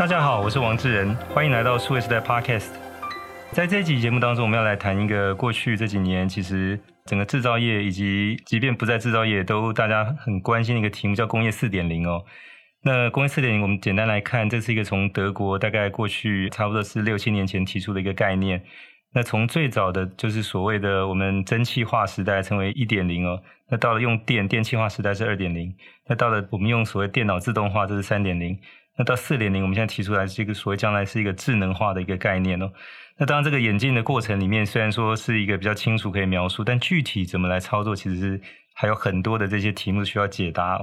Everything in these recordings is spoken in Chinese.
大家好，我是王志仁，欢迎来到数位时代 Podcast。在这一集节目当中，我们要来谈一个过去这几年其实整个制造业以及即便不在制造业都大家很关心的一个题目，叫工业四点零哦。那工业四点零，我们简单来看，这是一个从德国大概过去差不多是六七年前提出的一个概念。那从最早的就是所谓的我们蒸汽化时代，称为一点零哦。那到了用电电气化时代是二点零。那到了我们用所谓电脑自动化，这是三点零。那到四点零，我们现在提出来是一个所谓将来是一个智能化的一个概念哦。那当然，这个演进的过程里面，虽然说是一个比较清楚可以描述，但具体怎么来操作，其实是还有很多的这些题目需要解答。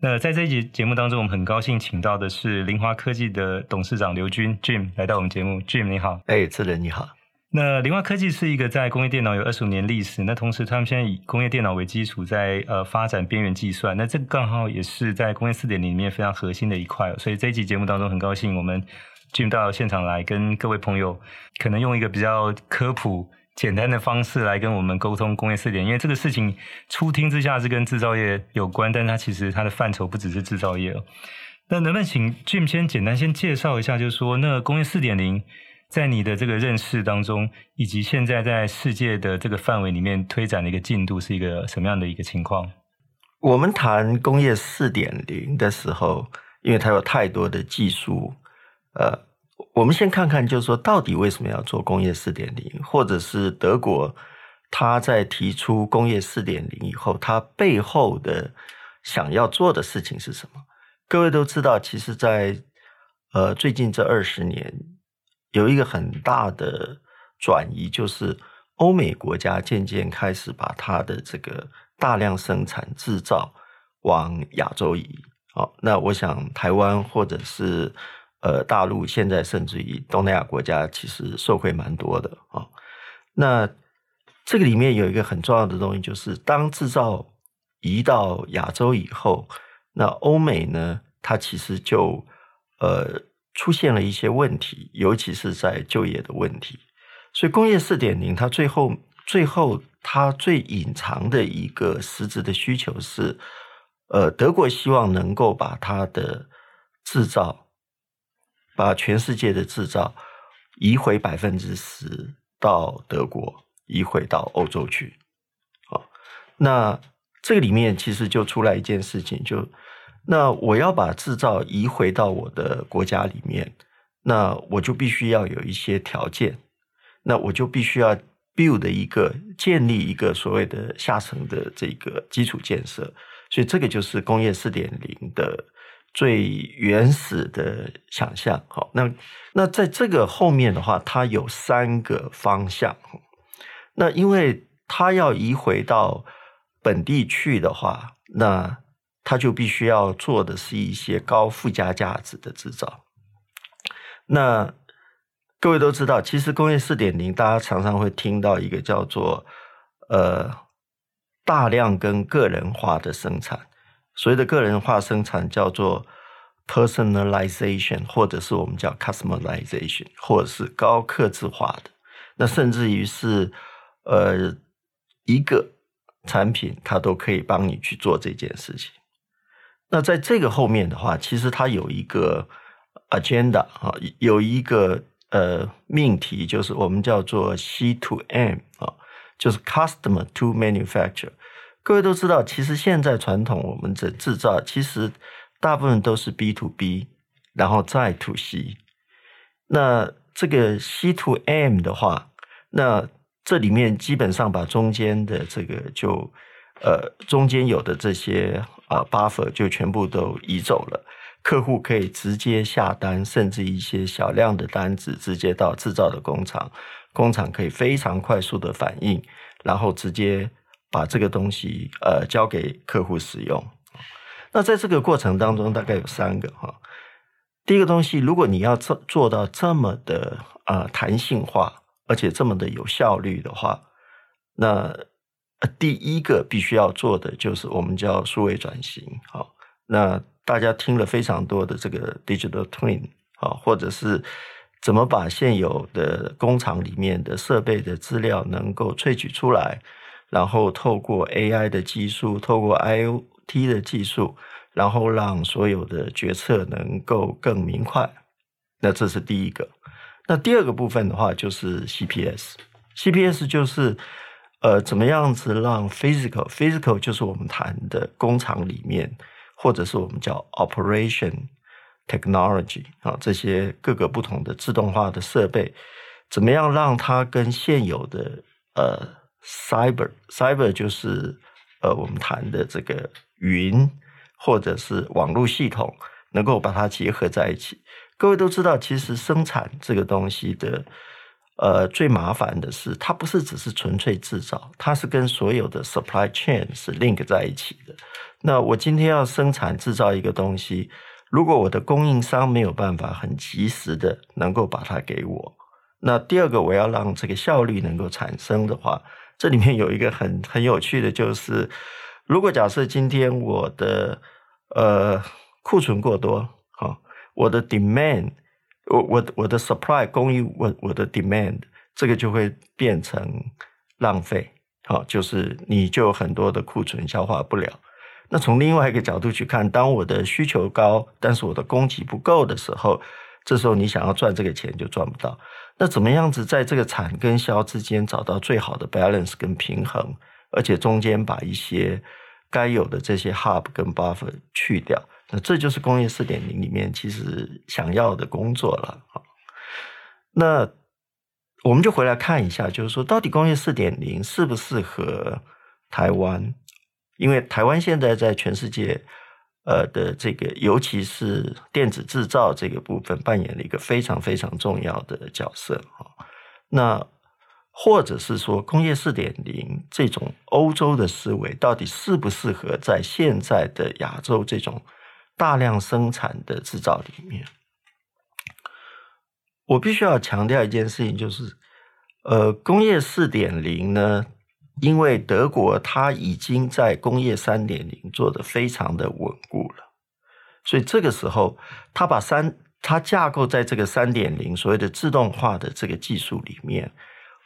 那在这一集节目当中，我们很高兴请到的是林华科技的董事长刘军 Jim 来到我们节目。Jim 你好，哎，志仁你好。那凌华科技是一个在工业电脑有二十五年历史，那同时他们现在以工业电脑为基础在，呃发展边缘计算，那这个刚好也是在工业四点零里面非常核心的一块。所以这一集节目当中，很高兴我们 Jim 到现场来跟各位朋友，可能用一个比较科普。简单的方式来跟我们沟通工业四点，因为这个事情初听之下是跟制造业有关，但它其实它的范畴不只是制造业哦。那能不能请 Jim 先简单先介绍一下，就是说那工业四点零在你的这个认识当中，以及现在在世界的这个范围里面推展的一个进度是一个什么样的一个情况？我们谈工业四点零的时候，因为它有太多的技术，呃。我们先看看，就是说，到底为什么要做工业四点零，或者是德国他在提出工业四点零以后，他背后的想要做的事情是什么？各位都知道，其实在，在呃最近这二十年，有一个很大的转移，就是欧美国家渐渐开始把它的这个大量生产制造往亚洲移。好，那我想台湾或者是。呃，大陆现在甚至于东南亚国家，其实受惠蛮多的啊。那这个里面有一个很重要的东西，就是当制造移到亚洲以后，那欧美呢，它其实就呃出现了一些问题，尤其是在就业的问题。所以工业四点零，它最后最后它最隐藏的一个实质的需求是，呃，德国希望能够把它的制造。把全世界的制造移回百分之十到德国，移回到欧洲去。好，那这个里面其实就出来一件事情，就那我要把制造移回到我的国家里面，那我就必须要有一些条件，那我就必须要 build 一个建立一个所谓的下层的这个基础建设，所以这个就是工业四点零的。最原始的想象，好，那那在这个后面的话，它有三个方向。那因为它要移回到本地去的话，那它就必须要做的是一些高附加价值的制造。那各位都知道，其实工业四点零，大家常常会听到一个叫做呃大量跟个人化的生产。所谓的个人化生产叫做 personalization，或者是我们叫 customization，或者是高客制化的。那甚至于是呃一个产品，它都可以帮你去做这件事情。那在这个后面的话，其实它有一个 agenda 啊，有一个呃命题，就是我们叫做 C to M 啊，就是 customer to manufacture。各位都知道，其实现在传统我们的制造，其实大部分都是 B to B，然后再 to C。那这个 C to M 的话，那这里面基本上把中间的这个就呃中间有的这些啊 buffer 就全部都移走了，客户可以直接下单，甚至一些小量的单子直接到制造的工厂，工厂可以非常快速的反应，然后直接。把这个东西呃交给客户使用，那在这个过程当中大概有三个哈。第一个东西，如果你要做做到这么的呃弹性化，而且这么的有效率的话，那第一个必须要做的就是我们叫数位转型。好，那大家听了非常多的这个 digital twin 啊，或者是怎么把现有的工厂里面的设备的资料能够萃取出来。然后透过 AI 的技术，透过 IoT 的技术，然后让所有的决策能够更明快。那这是第一个。那第二个部分的话，就是 CPS，CPS 就是呃，怎么样子让 physical，physical 就是我们谈的工厂里面，或者是我们叫 operation technology 啊，这些各个不同的自动化的设备，怎么样让它跟现有的呃 cyber，cyber 就是呃我们谈的这个云或者是网络系统，能够把它结合在一起。各位都知道，其实生产这个东西的，呃，最麻烦的是，它不是只是纯粹制造，它是跟所有的 supply chain 是 link 在一起的。那我今天要生产制造一个东西，如果我的供应商没有办法很及时的能够把它给我，那第二个我要让这个效率能够产生的话，这里面有一个很很有趣的，就是如果假设今天我的呃库存过多。好我的 demand，我我我的 supply 供应我我的 demand，这个就会变成浪费，好，就是你就有很多的库存消化不了。那从另外一个角度去看，当我的需求高，但是我的供给不够的时候，这时候你想要赚这个钱就赚不到。那怎么样子在这个产跟销之间找到最好的 balance 跟平衡，而且中间把一些该有的这些 hub 跟 buffer 去掉？那这就是工业四点零里面其实想要的工作了。那我们就回来看一下，就是说，到底工业四点零适不适合台湾？因为台湾现在在全世界，呃的这个，尤其是电子制造这个部分，扮演了一个非常非常重要的角色。那或者是说，工业四点零这种欧洲的思维，到底适不适合在现在的亚洲这种？大量生产的制造里面，我必须要强调一件事情，就是，呃，工业四点零呢，因为德国它已经在工业三点零做得非常的稳固了，所以这个时候，它把三它架构在这个三点零所谓的自动化的这个技术里面，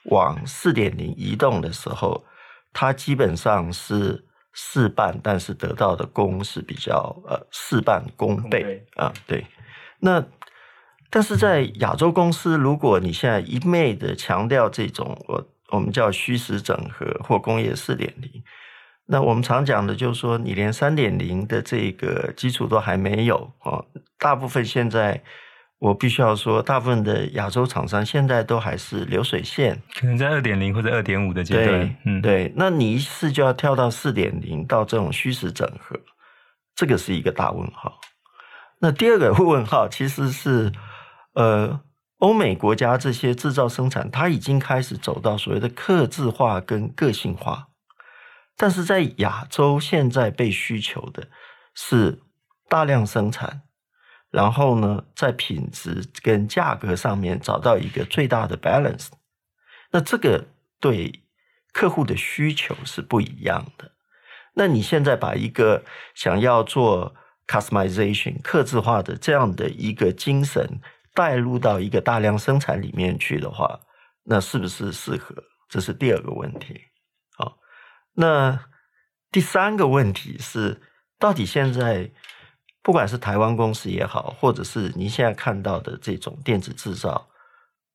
往四点零移动的时候，它基本上是。事半，但是得到的功是比较呃事半功倍啊，对。那但是在亚洲公司，如果你现在一昧的强调这种我我们叫虚实整合或工业四点零，那我们常讲的就是说，你连三点零的这个基础都还没有啊，大部分现在。我必须要说，大部分的亚洲厂商现在都还是流水线，可能在二点零或者二点五的阶段。对，嗯，对。那你一次就要跳到四点零，到这种虚实整合，这个是一个大问号。那第二个问号其实是，呃，欧美国家这些制造生产，它已经开始走到所谓的客制化跟个性化，但是在亚洲现在被需求的是大量生产。然后呢，在品质跟价格上面找到一个最大的 balance，那这个对客户的需求是不一样的。那你现在把一个想要做 customization 客制化的这样的一个精神带入到一个大量生产里面去的话，那是不是适合？这是第二个问题。好，那第三个问题是，到底现在？不管是台湾公司也好，或者是你现在看到的这种电子制造，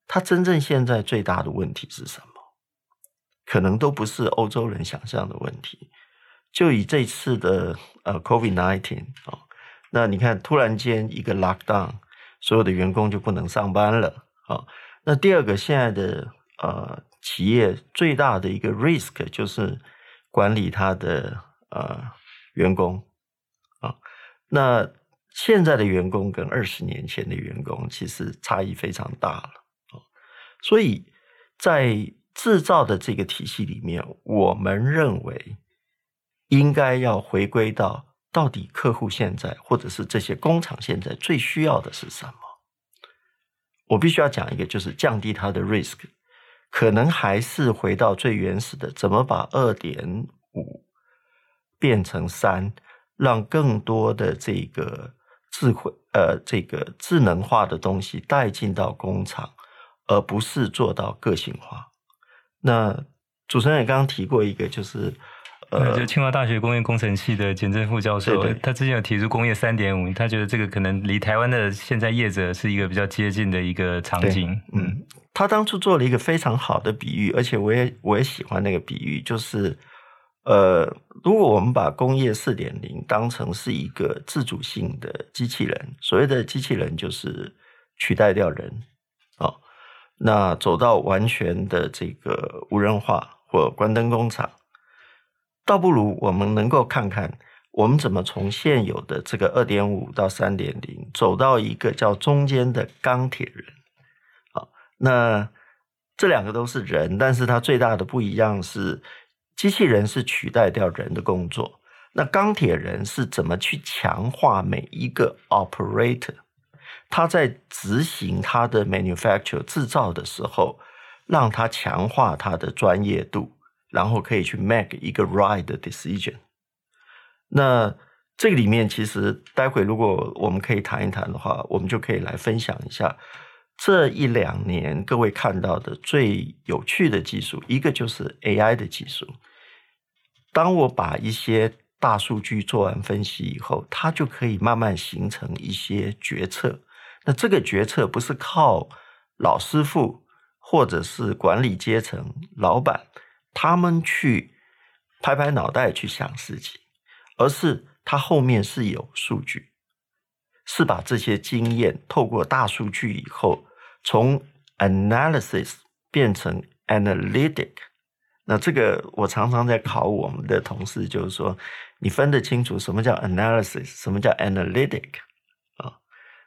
它真正现在最大的问题是什么？可能都不是欧洲人想象的问题。就以这次的呃 COVID-19 啊，那你看突然间一个 lockdown，所有的员工就不能上班了啊。那第二个，现在的呃企业最大的一个 risk 就是管理他的呃员工。那现在的员工跟二十年前的员工其实差异非常大了，所以在制造的这个体系里面，我们认为应该要回归到到底客户现在或者是这些工厂现在最需要的是什么？我必须要讲一个，就是降低它的 risk，可能还是回到最原始的，怎么把二点五变成三。让更多的这个智慧，呃，这个智能化的东西带进到工厂，而不是做到个性化。那主持人也刚刚提过一个，就是呃，就清华大学工业工程系的简正副教授，对对，他之前有提出工业三点五，他觉得这个可能离台湾的现在业者是一个比较接近的一个场景。嗯，他当初做了一个非常好的比喻，而且我也我也喜欢那个比喻，就是呃，如果我们把工业四点零当成是一个自主性的机器人，所谓的机器人就是取代掉人啊。哦那走到完全的这个无人化或关灯工厂，倒不如我们能够看看，我们怎么从现有的这个二点五到三点零，走到一个叫中间的钢铁人。好，那这两个都是人，但是它最大的不一样是，机器人是取代掉人的工作，那钢铁人是怎么去强化每一个 operator。他在执行他的 manufacture 制造的时候，让他强化他的专业度，然后可以去 make 一个 right decision。那这个里面其实待会如果我们可以谈一谈的话，我们就可以来分享一下这一两年各位看到的最有趣的技术，一个就是 AI 的技术。当我把一些大数据做完分析以后，它就可以慢慢形成一些决策。那这个决策不是靠老师傅或者是管理阶层老板他们去拍拍脑袋去想事情，而是它后面是有数据，是把这些经验透过大数据以后，从 analysis 变成 analytic。那这个我常常在考我们的同事，就是说你分得清楚什么叫 analysis，什么叫 analytic 啊。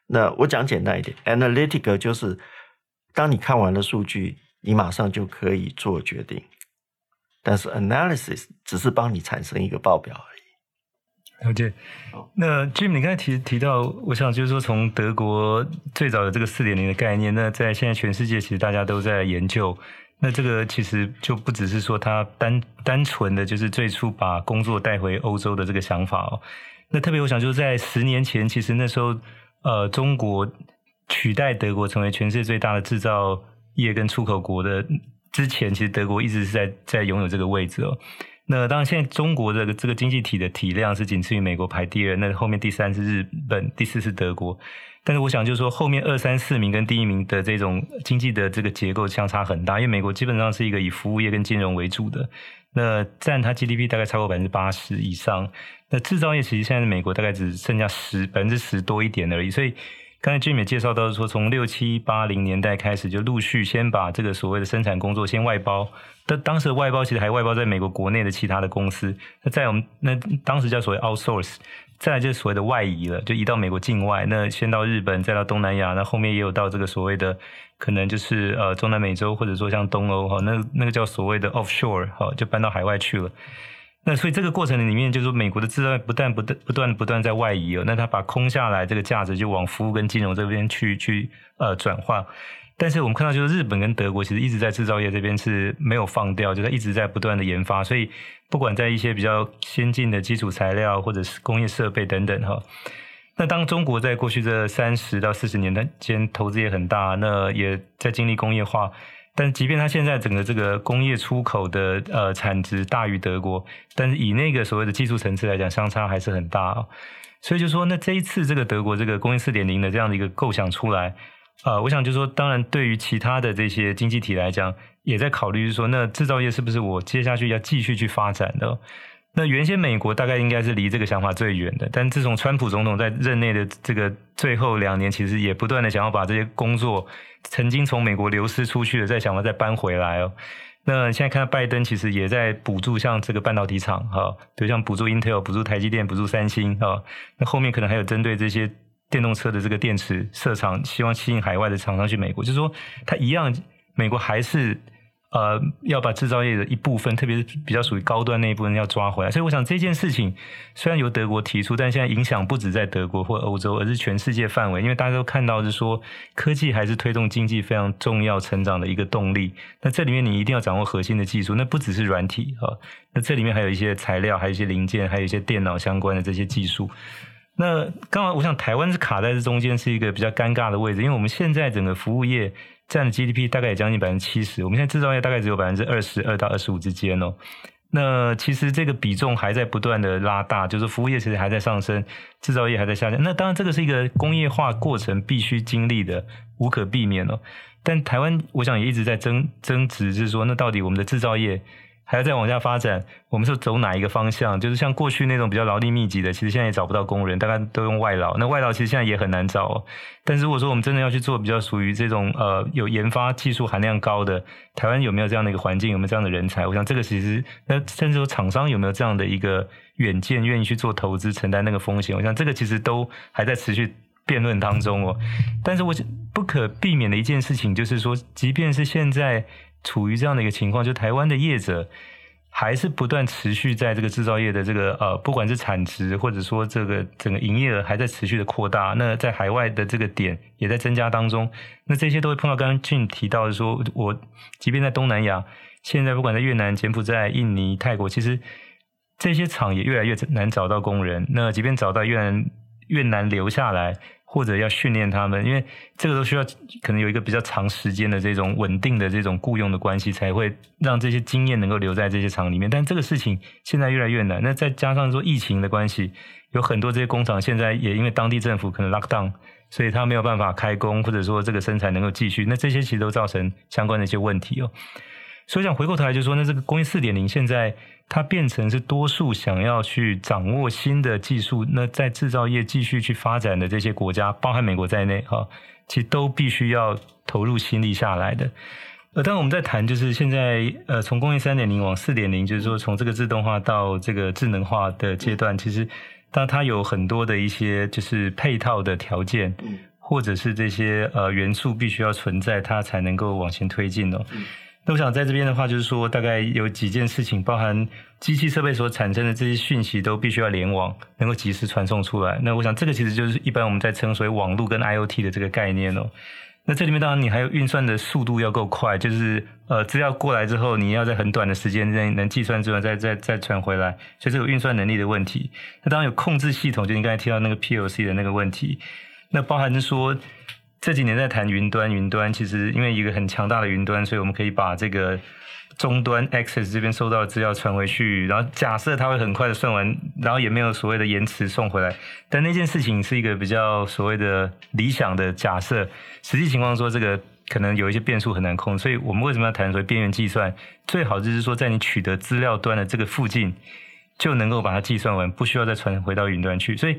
那我讲简单一点，analytical 就是当你看完了数据，你马上就可以做决定。但是 analysis 只是帮你产生一个报表而已。了解。那 Jim，你刚才提提到，我想就是说，从德国最早的这个四点零的概念，那在现在全世界其实大家都在研究。那这个其实就不只是说它单单纯的就是最初把工作带回欧洲的这个想法哦。那特别我想就是在十年前，其实那时候。呃，中国取代德国成为全世界最大的制造业跟出口国的之前，其实德国一直是在在拥有这个位置哦。那当然，现在中国的这个经济体的体量是仅次于美国排第二，那后面第三是日本，第四是德国。但是我想就是说，后面二三四名跟第一名的这种经济的这个结构相差很大，因为美国基本上是一个以服务业跟金融为主的，那占它 GDP 大概超过百分之八十以上。那制造业其实现在美国大概只剩下十百分之十多一点而已，所以刚才俊美介绍到说，从六七八零年代开始就陆续先把这个所谓的生产工作先外包，但当时的外包其实还外包在美国国内的其他的公司。那在我们那当时叫所谓 outsource，再来就是所谓的外移了，就移到美国境外。那先到日本，再到东南亚，那后面也有到这个所谓的可能就是呃中南美洲，或者说像东欧哈，那那个叫所谓的 offshore 哈，就搬到海外去了。那所以这个过程里面，就是说美国的制造不断不断不断不断在外移哦，那它把空下来这个价值就往服务跟金融这边去去呃转化。但是我们看到，就是日本跟德国其实一直在制造业这边是没有放掉，就是一直在不断的研发。所以不管在一些比较先进的基础材料或者是工业设备等等哈，那当中国在过去这三十到四十年间投资也很大，那也在经历工业化。但即便它现在整个这个工业出口的呃产值大于德国，但是以那个所谓的技术层次来讲，相差还是很大哦。所以就说，那这一次这个德国这个工业四点零的这样的一个构想出来，呃，我想就是说，当然对于其他的这些经济体来讲，也在考虑，就是说，那制造业是不是我接下去要继续去发展的？那原先美国大概应该是离这个想法最远的，但自从川普总统在任内的这个最后两年，其实也不断的想要把这些工作曾经从美国流失出去的，再想要再搬回来哦。那现在看到拜登其实也在补助像这个半导体厂哈，比如像补助 Intel、补助台积电、补助三星啊。那后面可能还有针对这些电动车的这个电池设厂，希望吸引海外的厂商去美国，就是说它一样，美国还是。呃，要把制造业的一部分，特别是比较属于高端那一部分要抓回来。所以，我想这件事情虽然由德国提出，但现在影响不止在德国或欧洲，而是全世界范围。因为大家都看到是说，科技还是推动经济非常重要成长的一个动力。那这里面你一定要掌握核心的技术，那不只是软体啊，那这里面还有一些材料，还有一些零件，还有一些电脑相关的这些技术。那刚好，我想台湾是卡在这中间，是一个比较尴尬的位置，因为我们现在整个服务业。占的 GDP 大概也将近百分之七十，我们现在制造业大概只有百分之二十二到二十五之间哦。那其实这个比重还在不断的拉大，就是服务业其实还在上升，制造业还在下降。那当然，这个是一个工业化过程必须经历的，无可避免哦。但台湾，我想也一直在争争执，就是说，那到底我们的制造业？还要再往下发展，我们是走哪一个方向？就是像过去那种比较劳力密集的，其实现在也找不到工人，大概都用外劳。那外劳其实现在也很难找哦。但是如果说我们真的要去做比较属于这种呃有研发技术含量高的，台湾有没有这样的一个环境？有没有这样的人才？我想这个其实那甚至说厂商有没有这样的一个远见，愿意去做投资，承担那个风险？我想这个其实都还在持续辩论当中哦。但是我不可避免的一件事情就是说，即便是现在。处于这样的一个情况，就台湾的业者还是不断持续在这个制造业的这个呃，不管是产值或者说这个整个营业额还在持续的扩大。那在海外的这个点也在增加当中。那这些都会碰到刚刚俊提到的说，我即便在东南亚，现在不管在越南、柬埔寨、印尼、泰国，其实这些厂也越来越难找到工人。那即便找到越南，越难留下来。或者要训练他们，因为这个都需要可能有一个比较长时间的这种稳定的这种雇佣的关系，才会让这些经验能够留在这些厂里面。但这个事情现在越来越难。那再加上说疫情的关系，有很多这些工厂现在也因为当地政府可能 lock down，所以他没有办法开工，或者说这个生产能够继续。那这些其实都造成相关的一些问题哦。所以想回过头来就说，那这个工业四点零现在。它变成是多数想要去掌握新的技术，那在制造业继续去发展的这些国家，包含美国在内，哈，其实都必须要投入心力下来的。呃，当我们在谈，就是现在呃，从工业三点零往四点零，就是说从这个自动化到这个智能化的阶段，其实当它有很多的一些就是配套的条件，或者是这些呃元素必须要存在，它才能够往前推进哦。那我想在这边的话，就是说大概有几件事情，包含机器设备所产生的这些讯息都必须要联网，能够及时传送出来。那我想这个其实就是一般我们在称所谓网络跟 IoT 的这个概念哦。那这里面当然你还有运算的速度要够快，就是呃资料过来之后，你要在很短的时间内能计算之后再再再传回来，所以这个运算能力的问题。那当然有控制系统，就你刚才提到那个 PLC 的那个问题，那包含说。这几年在谈云端，云端其实因为一个很强大的云端，所以我们可以把这个终端 Access 这边收到的资料传回去，然后假设它会很快的算完，然后也没有所谓的延迟送回来。但那件事情是一个比较所谓的理想的假设，实际情况说这个可能有一些变数很难控，所以我们为什么要谈所谓边缘计算？最好就是说在你取得资料端的这个附近就能够把它计算完，不需要再传回到云端去，所以。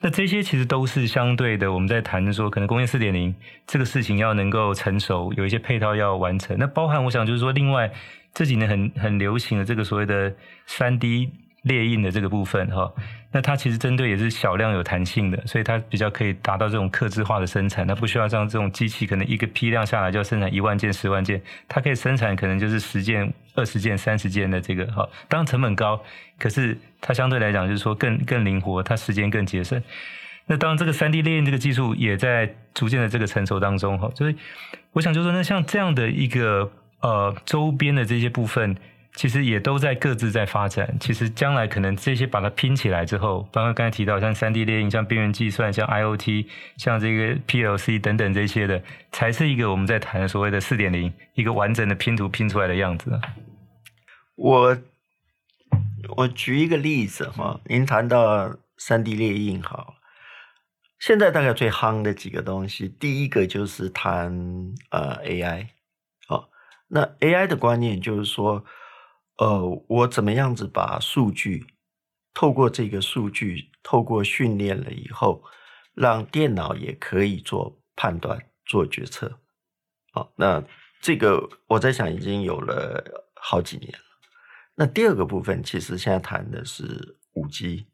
那这些其实都是相对的，我们在谈说，可能工业四点零这个事情要能够成熟，有一些配套要完成。那包含我想就是说，另外这几年很很流行的这个所谓的三 D。列印的这个部分哈，那它其实针对也是小量有弹性的，所以它比较可以达到这种客制化的生产，它不需要像这种机器可能一个批量下来就要生产一万件、十万件，它可以生产可能就是十件、二十件、三十件的这个哈，当成本高，可是它相对来讲就是说更更灵活，它时间更节省。那当然这个三 D 列印这个技术也在逐渐的这个成熟当中哈，所以我想就是说那像这样的一个呃周边的这些部分。其实也都在各自在发展。其实将来可能这些把它拼起来之后，包括刚才提到像三 D 列印、像边缘计算、像 IoT、像这个 PLC 等等这些的，才是一个我们在谈所谓的四点零，一个完整的拼图拼出来的样子。我我举一个例子哈，您谈到三 D 列印好，现在大概最夯的几个东西，第一个就是谈呃 AI，好，那 AI 的观念就是说。呃，我怎么样子把数据透过这个数据，透过训练了以后，让电脑也可以做判断、做决策。啊，那这个我在想已经有了好几年了。那第二个部分，其实现在谈的是五 G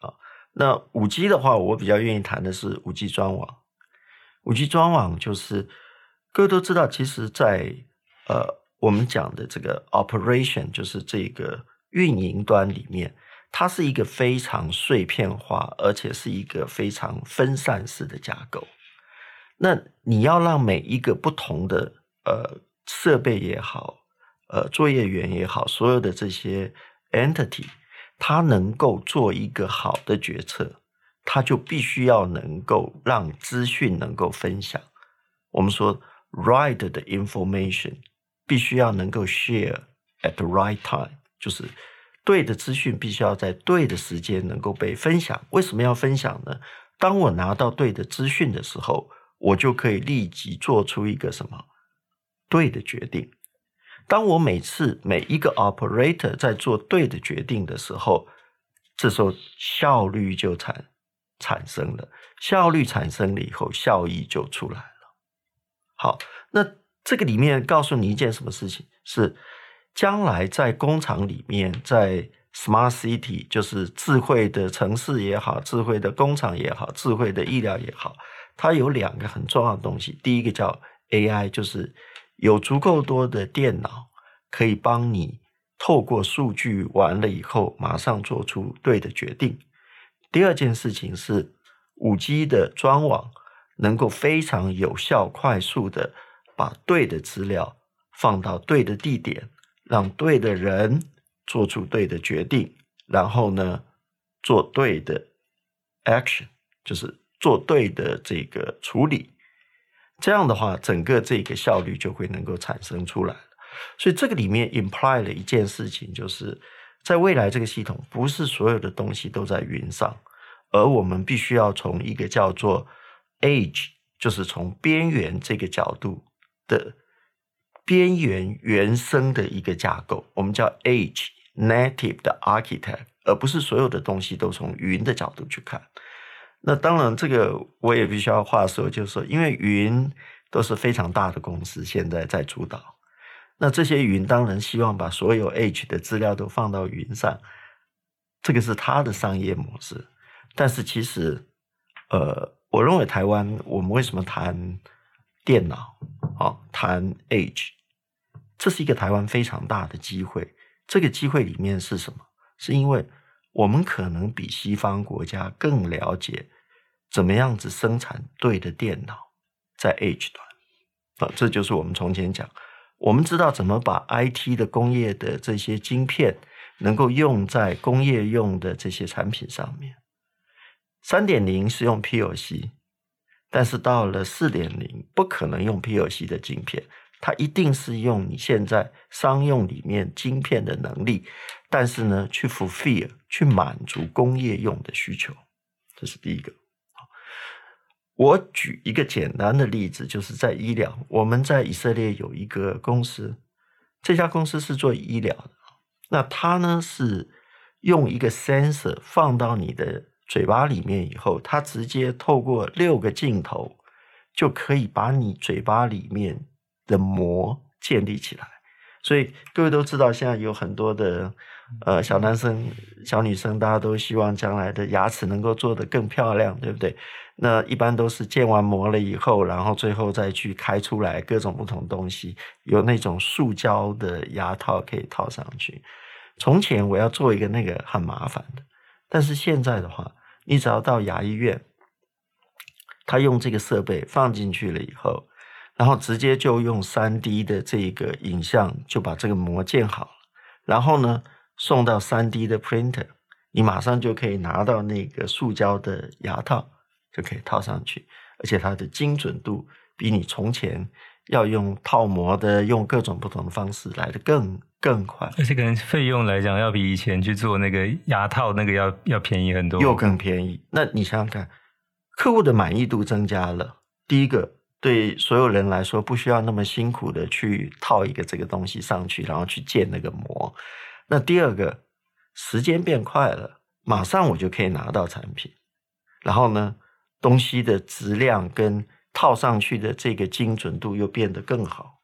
啊。那五 G 的话，我比较愿意谈的是五 G 专网。五 G 专网就是各位都知道，其实在呃。我们讲的这个 operation 就是这个运营端里面，它是一个非常碎片化，而且是一个非常分散式的架构。那你要让每一个不同的呃设备也好，呃作业员也好，所有的这些 entity，它能够做一个好的决策，它就必须要能够让资讯能够分享。我们说 right 的 information。必须要能够 share at the right time，就是对的资讯必须要在对的时间能够被分享。为什么要分享呢？当我拿到对的资讯的时候，我就可以立即做出一个什么对的决定。当我每次每一个 operator 在做对的决定的时候，这时候效率就产产生了。效率产生了以后，效益就出来了。好，那这个里面告诉你一件什么事情？是将来在工厂里面，在 smart city，就是智慧的城市也好，智慧的工厂也好，智慧的医疗也好，它有两个很重要的东西。第一个叫 AI，就是有足够多的电脑可以帮你透过数据完了以后，马上做出对的决定。第二件事情是。五 G 的专网能够非常有效、快速的把对的资料放到对的地点，让对的人做出对的决定，然后呢，做对的 action，就是做对的这个处理。这样的话，整个这个效率就会能够产生出来。所以这个里面 imply 了一件事情，就是在未来这个系统，不是所有的东西都在云上。而我们必须要从一个叫做 edge，就是从边缘这个角度的边缘原生的一个架构，我们叫 edge native 的 architect，而不是所有的东西都从云的角度去看。那当然，这个我也必须要话说，就是说，因为云都是非常大的公司现在在主导，那这些云当然希望把所有 edge 的资料都放到云上，这个是它的商业模式。但是其实，呃，我认为台湾，我们为什么谈电脑啊，谈 age，这是一个台湾非常大的机会。这个机会里面是什么？是因为我们可能比西方国家更了解怎么样子生产对的电脑在 Edge 端啊，这就是我们从前讲，我们知道怎么把 IT 的工业的这些晶片能够用在工业用的这些产品上面。三点零是用 PLC，但是到了四点零，不可能用 PLC 的晶片，它一定是用你现在商用里面晶片的能力，但是呢，去 fulfill 去满足工业用的需求，这是第一个。我举一个简单的例子，就是在医疗，我们在以色列有一个公司，这家公司是做医疗的，那它呢是用一个 sensor 放到你的。嘴巴里面以后，它直接透过六个镜头，就可以把你嘴巴里面的膜建立起来。所以各位都知道，现在有很多的呃小男生、小女生，大家都希望将来的牙齿能够做得更漂亮，对不对？那一般都是建完模了以后，然后最后再去开出来各种不同东西，有那种塑胶的牙套可以套上去。从前我要做一个那个很麻烦的，但是现在的话。你只要到牙医院，他用这个设备放进去了以后，然后直接就用三 D 的这个影像就把这个膜建好了，然后呢送到三 D 的 printer，你马上就可以拿到那个塑胶的牙套，就可以套上去，而且它的精准度比你从前要用套模的、用各种不同的方式来的更。更快，而且可能费用来讲，要比以前去做那个牙套那个要要便宜很多，又更便宜。那你想想看，客户的满意度增加了。第一个，对所有人来说，不需要那么辛苦的去套一个这个东西上去，然后去建那个模。那第二个，时间变快了，马上我就可以拿到产品。然后呢，东西的质量跟套上去的这个精准度又变得更好。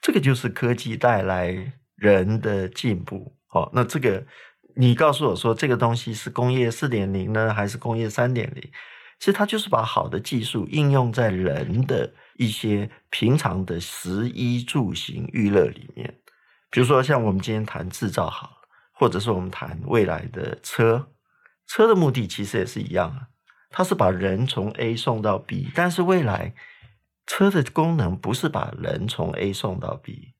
这个就是科技带来。人的进步，好，那这个你告诉我说，这个东西是工业四点零呢，还是工业三点零？其实它就是把好的技术应用在人的一些平常的食衣住行娱乐里面。比如说，像我们今天谈制造好了，或者是我们谈未来的车，车的目的其实也是一样啊，它是把人从 A 送到 B，但是未来车的功能不是把人从 A 送到 B。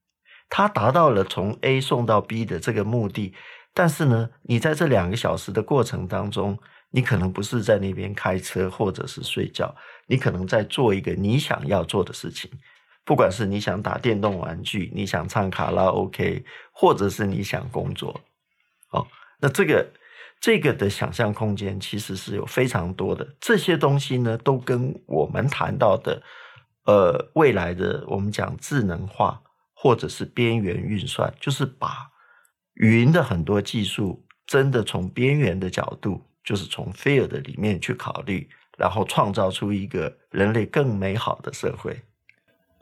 它达到了从 A 送到 B 的这个目的，但是呢，你在这两个小时的过程当中，你可能不是在那边开车或者是睡觉，你可能在做一个你想要做的事情，不管是你想打电动玩具，你想唱卡拉 OK，或者是你想工作，哦那这个这个的想象空间其实是有非常多的，这些东西呢，都跟我们谈到的呃未来的我们讲智能化或者是边缘运算，就是把云的很多技术真的从边缘的角度，就是从 field 里面去考虑，然后创造出一个人类更美好的社会。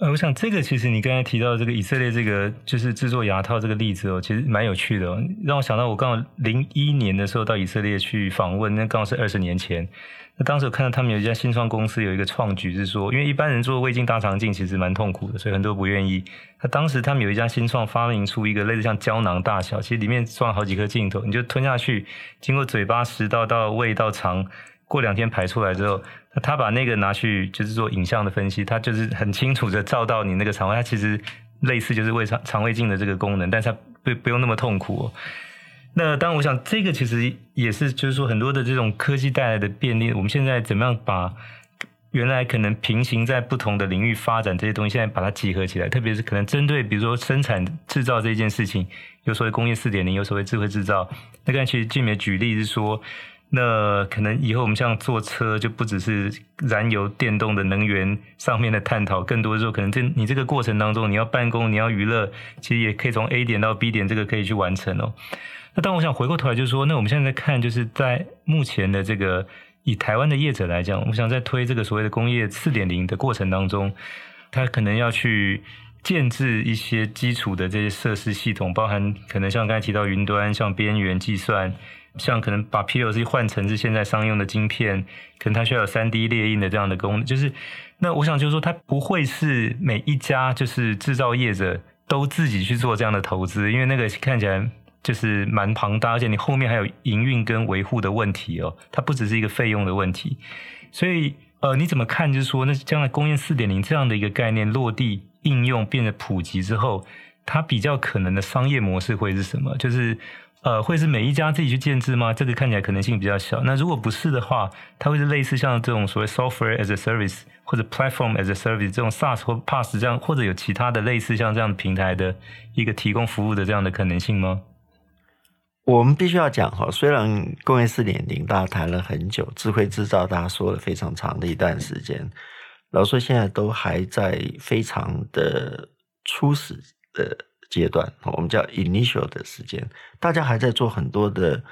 呃，我想这个其实你刚才提到这个以色列这个就是制作牙套这个例子哦，其实蛮有趣的哦，让我想到我刚好零一年的时候到以色列去访问，那刚好是二十年前。那当时我看到他们有一家新创公司有一个创举是说，因为一般人做胃镜大肠镜其实蛮痛苦的，所以很多不愿意。那当时他们有一家新创发明出一个类似像胶囊大小，其实里面装了好几颗镜头，你就吞下去，经过嘴巴食道到胃到肠。过两天排出来之后，他把那个拿去就是做影像的分析，他就是很清楚的照到你那个肠胃，它其实类似就是胃肠肠胃镜的这个功能，但是它不不用那么痛苦。那当然，我想这个其实也是就是说很多的这种科技带来的便利，我们现在怎么样把原来可能平行在不同的领域发展这些东西，现在把它集合起来，特别是可能针对比如说生产制造这件事情，有所谓工业四点零，有所谓智慧制造。那刚才其实俊美举例是说。那可能以后我们像坐车，就不只是燃油电动的能源上面的探讨，更多的时候可能这你这个过程当中，你要办公，你要娱乐，其实也可以从 A 点到 B 点，这个可以去完成哦。那当我想回过头来，就是说，那我们现在在看，就是在目前的这个以台湾的业者来讲，我想在推这个所谓的工业四点零的过程当中，他可能要去建置一些基础的这些设施系统，包含可能像刚才提到云端，像边缘计算。像可能把 PLC 换成是现在商用的晶片，可能它需要有三 D 列印的这样的功能。就是那我想就是说，它不会是每一家就是制造业者都自己去做这样的投资，因为那个看起来就是蛮庞大，而且你后面还有营运跟维护的问题哦，它不只是一个费用的问题。所以呃，你怎么看？就是说，那将来工业四点零这样的一个概念落地应用变得普及之后，它比较可能的商业模式会是什么？就是。呃，会是每一家自己去建制吗？这个看起来可能性比较小。那如果不是的话，它会是类似像这种所谓 software as a service 或者 platform as a service 这种 SaaS 或 PaaS 这样，或者有其他的类似像这样的平台的一个提供服务的这样的可能性吗？我们必须要讲哈，虽然工业四点零大家谈了很久，智慧制造大家说了非常长的一段时间，老说现在都还在非常的初始的。阶段，我们叫 initial 的时间，大家还在做很多的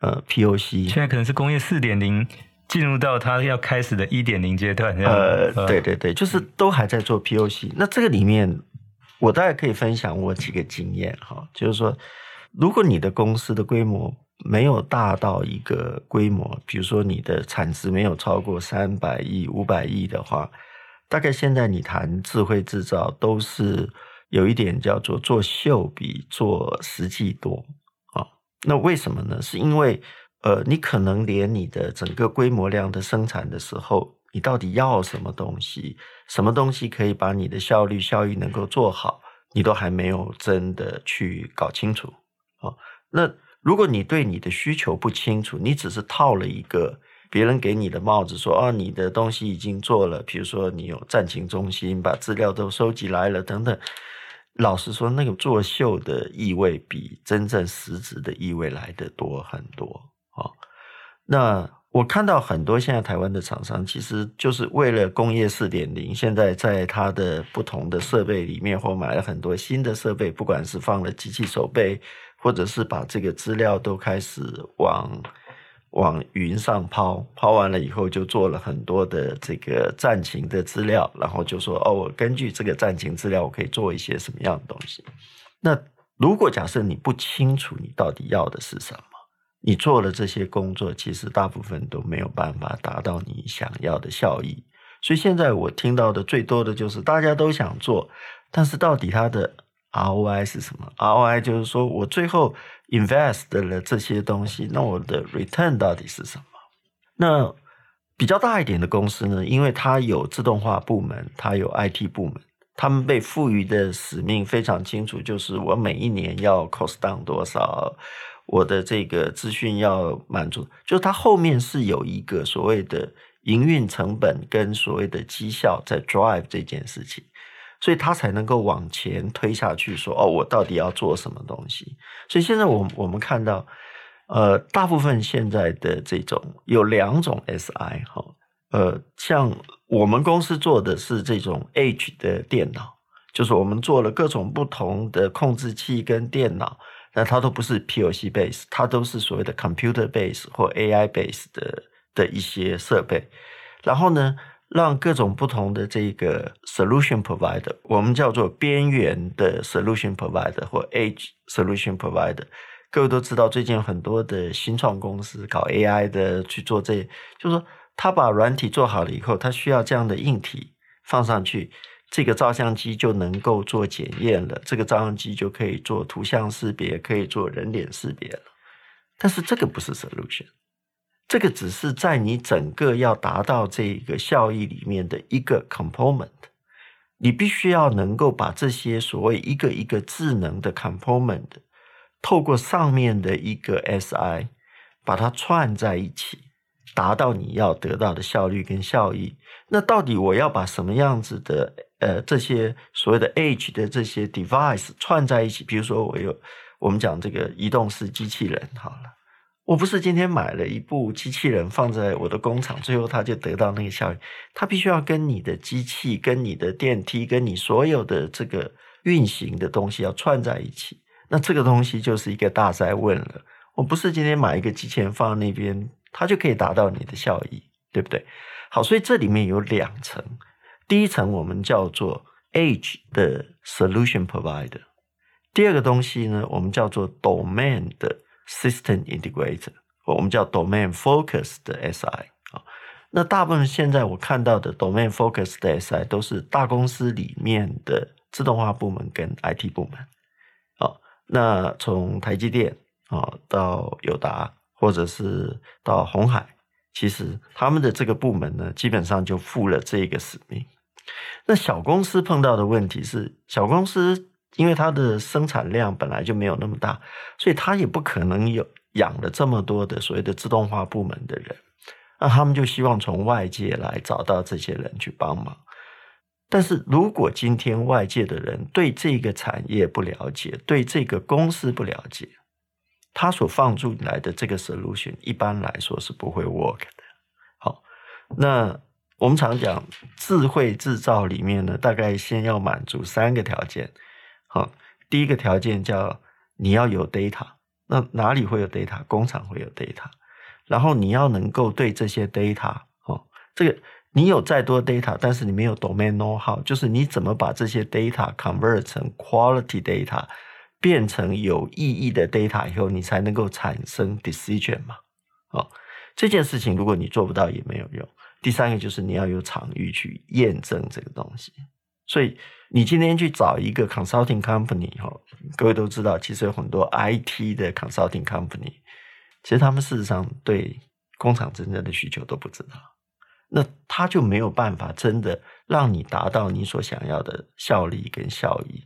呃 POC，现在可能是工业四点零进入到它要开始的一点零阶段。呃，对对对，就是都还在做 POC。那这个里面，我大概可以分享我几个经验哈，就是说，如果你的公司的规模没有大到一个规模，比如说你的产值没有超过三百亿、五百亿的话，大概现在你谈智慧制造都是。有一点叫做做秀比做实际多啊，那为什么呢？是因为呃，你可能连你的整个规模量的生产的时候，你到底要什么东西，什么东西可以把你的效率效益能够做好，你都还没有真的去搞清楚啊。那如果你对你的需求不清楚，你只是套了一个别人给你的帽子，说啊，你的东西已经做了，比如说你有战情中心，把资料都收集来了等等。老实说，那个作秀的意味比真正实质的意味来得多很多啊。那我看到很多现在台湾的厂商，其实就是为了工业四点零，现在在它的不同的设备里面，或买了很多新的设备，不管是放了机器手背，或者是把这个资料都开始往。往云上抛，抛完了以后就做了很多的这个战情的资料，然后就说哦，我根据这个战情资料，我可以做一些什么样的东西。那如果假设你不清楚你到底要的是什么，你做了这些工作，其实大部分都没有办法达到你想要的效益。所以现在我听到的最多的就是大家都想做，但是到底它的 ROI 是什么？ROI 就是说我最后。Invest 了这些东西，那我的 return 到底是什么？那比较大一点的公司呢？因为它有自动化部门，它有 IT 部门，他们被赋予的使命非常清楚，就是我每一年要 cost down 多少，我的这个资讯要满足，就是它后面是有一个所谓的营运成本跟所谓的绩效在 drive 这件事情。所以他才能够往前推下去，说：“哦，我到底要做什么东西？”所以现在我我们看到，呃，大部分现在的这种有两种 SI 哈，呃，像我们公司做的是这种 H 的电脑，就是我们做了各种不同的控制器跟电脑，那它都不是 PLC base，它都是所谓的 computer base 或 AI base 的的一些设备，然后呢，让各种不同的这个 solution provider，我们叫做边缘的 solution provider 或 Edge solution provider。各位都知道，最近很多的新创公司搞 AI 的去做这，就是说他把软体做好了以后，他需要这样的硬体放上去，这个照相机就能够做检验了，这个照相机就可以做图像识别，可以做人脸识别了。但是这个不是 solution，这个只是在你整个要达到这个效益里面的一个 component，你必须要能够把这些所谓一个一个智能的 component。透过上面的一个 SI，把它串在一起，达到你要得到的效率跟效益。那到底我要把什么样子的呃这些所谓的 Edge 的这些 device 串在一起？比如说我有我们讲这个移动式机器人，好了，我不是今天买了一部机器人放在我的工厂，最后它就得到那个效益。它必须要跟你的机器、跟你的电梯、跟你所有的这个运行的东西要串在一起。那这个东西就是一个大哉问了。我不是今天买一个机器人放在那边，它就可以达到你的效益，对不对？好，所以这里面有两层。第一层我们叫做 AGE 的 Solution Provider，第二个东西呢，我们叫做 Domain 的 System Integrator，我们叫 Domain Focus 的 SI 啊。那大部分现在我看到的 Domain Focus 的 SI 都是大公司里面的自动化部门跟 IT 部门。那从台积电啊到友达，或者是到鸿海，其实他们的这个部门呢，基本上就负了这个使命。那小公司碰到的问题是，小公司因为它的生产量本来就没有那么大，所以它也不可能有养了这么多的所谓的自动化部门的人，那他们就希望从外界来找到这些人去帮忙。但是如果今天外界的人对这个产业不了解，对这个公司不了解，他所放出来的这个 solution 一般来说是不会 work 的。好，那我们常讲智慧制造里面呢，大概先要满足三个条件。好，第一个条件叫你要有 data，那哪里会有 data？工厂会有 data，然后你要能够对这些 data，哦，这个。你有再多 data，但是你没有 domain know-how，就是你怎么把这些 data convert 成 quality data，变成有意义的 data 以后，你才能够产生 decision 嘛？哦，这件事情如果你做不到也没有用。第三个就是你要有场域去验证这个东西。所以你今天去找一个 consulting company，哈，各位都知道，其实有很多 IT 的 consulting company，其实他们事实上对工厂真正的需求都不知道。那他就没有办法真的让你达到你所想要的效率跟效益。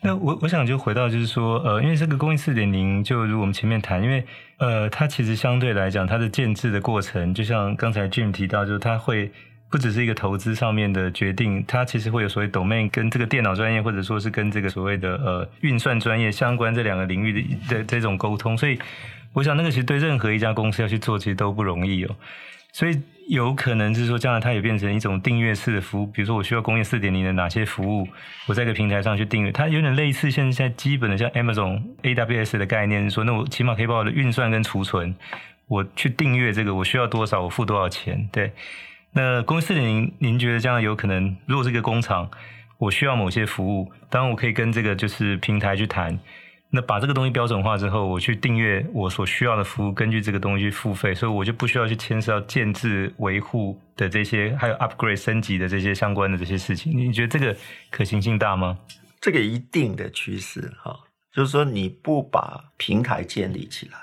那我我想就回到就是说，呃，因为这个工业四点零，就如我们前面谈，因为呃，它其实相对来讲，它的建制的过程，就像刚才 Jim 提到，就是它会不只是一个投资上面的决定，它其实会有所谓 domain 跟这个电脑专业，或者说是跟这个所谓的呃运算专业相关这两个领域的的这种沟通，所以我想那个其实对任何一家公司要去做，其实都不容易哦。所以有可能是说，将来它也变成一种订阅式的服务。比如说，我需要工业四点零的哪些服务，我在一个平台上去订阅。它有点类似现在基本的像 Amazon AWS 的概念，说那我起码可以把我的运算跟储存，我去订阅这个，我需要多少，我付多少钱。对，那公司您，您觉得将来有可能，如果是一个工厂，我需要某些服务，当然我可以跟这个就是平台去谈。那把这个东西标准化之后，我去订阅我所需要的服务，根据这个东西去付费，所以我就不需要去牵涉到建制维护的这些，还有 upgrade 升级的这些相关的这些事情。你觉得这个可行性大吗？这个一定的趋势哈，就是说你不把平台建立起来，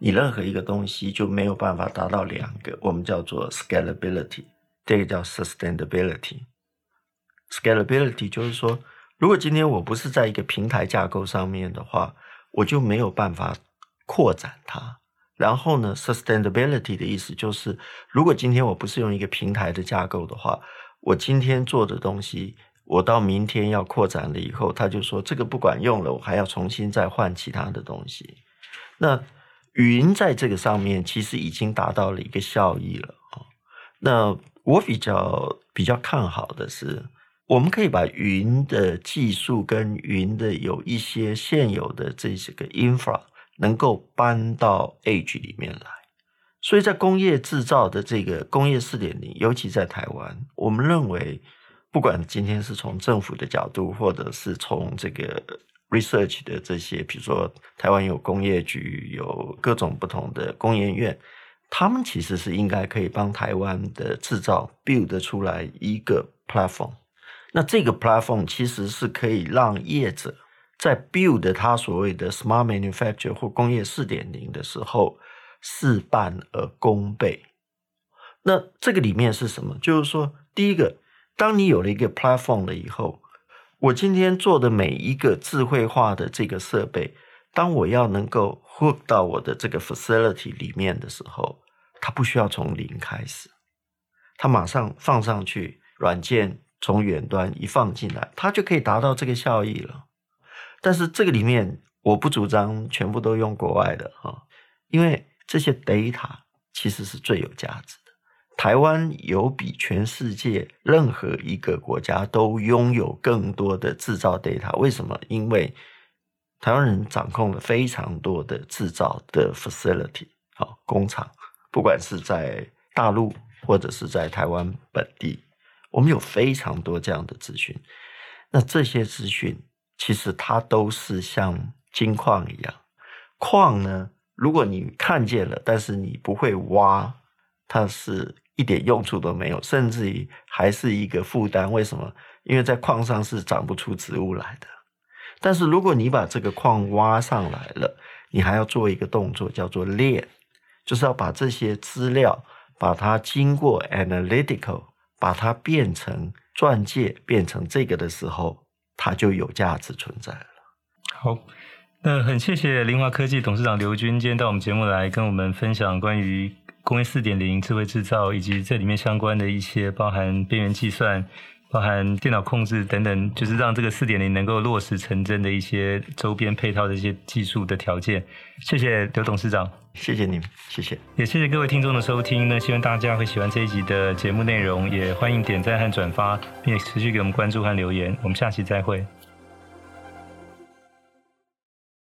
你任何一个东西就没有办法达到两个，我们叫做 scalability，这个叫 sustainability。scalability 就是说。如果今天我不是在一个平台架构上面的话，我就没有办法扩展它。然后呢，sustainability 的意思就是，如果今天我不是用一个平台的架构的话，我今天做的东西，我到明天要扩展了以后，他就说这个不管用了，我还要重新再换其他的东西。那云在这个上面其实已经达到了一个效益了啊。那我比较比较看好的是，我们可以把云的技术跟云的有一些现有的这些个 infra 能够搬到 edge 里面来。所以在工业制造的这个工业四点零，尤其在台湾，我们认为，不管今天是从政府的角度，或者是从这个 research 的这些，比如说台湾有工业局，有各种不同的工研院，他们其实是应该可以帮台湾的制造 build 出来一个 platform。那这个 platform 其实是可以让业者在 build 他所谓的 smart manufacture 或工业四点零的时候。事半而功倍。那这个里面是什么？就是说，第一个，当你有了一个 platform 了以后，我今天做的每一个智慧化的这个设备，当我要能够 hook 到我的这个 facility 里面的时候，它不需要从零开始，它马上放上去，软件从远端一放进来，它就可以达到这个效益了。但是这个里面，我不主张全部都用国外的哈，因为。这些 data 其实是最有价值。台湾有比全世界任何一个国家都拥有更多的制造 data。为什么？因为台湾人掌控了非常多的制造的 facility，好，工厂，不管是在大陆或者是在台湾本地，我们有非常多这样的资讯。那这些资讯其实它都是像金矿一样，矿呢？如果你看见了，但是你不会挖，它是一点用处都没有，甚至于还是一个负担。为什么？因为在矿上是长不出植物来的。但是如果你把这个矿挖上来了，你还要做一个动作，叫做链，就是要把这些资料，把它经过 analytical，把它变成钻戒，变成这个的时候，它就有价值存在了。好。那很谢谢凌华科技董事长刘军今天到我们节目来跟我们分享关于工业四点零智慧制造以及这里面相关的一些包含边缘计算、包含电脑控制等等，就是让这个四点零能够落实成真的一些周边配套的一些技术的条件。谢谢刘董事长，谢谢你们，谢谢，也谢谢各位听众的收听。那希望大家会喜欢这一集的节目内容，也欢迎点赞和转发，并且持续给我们关注和留言。我们下期再会。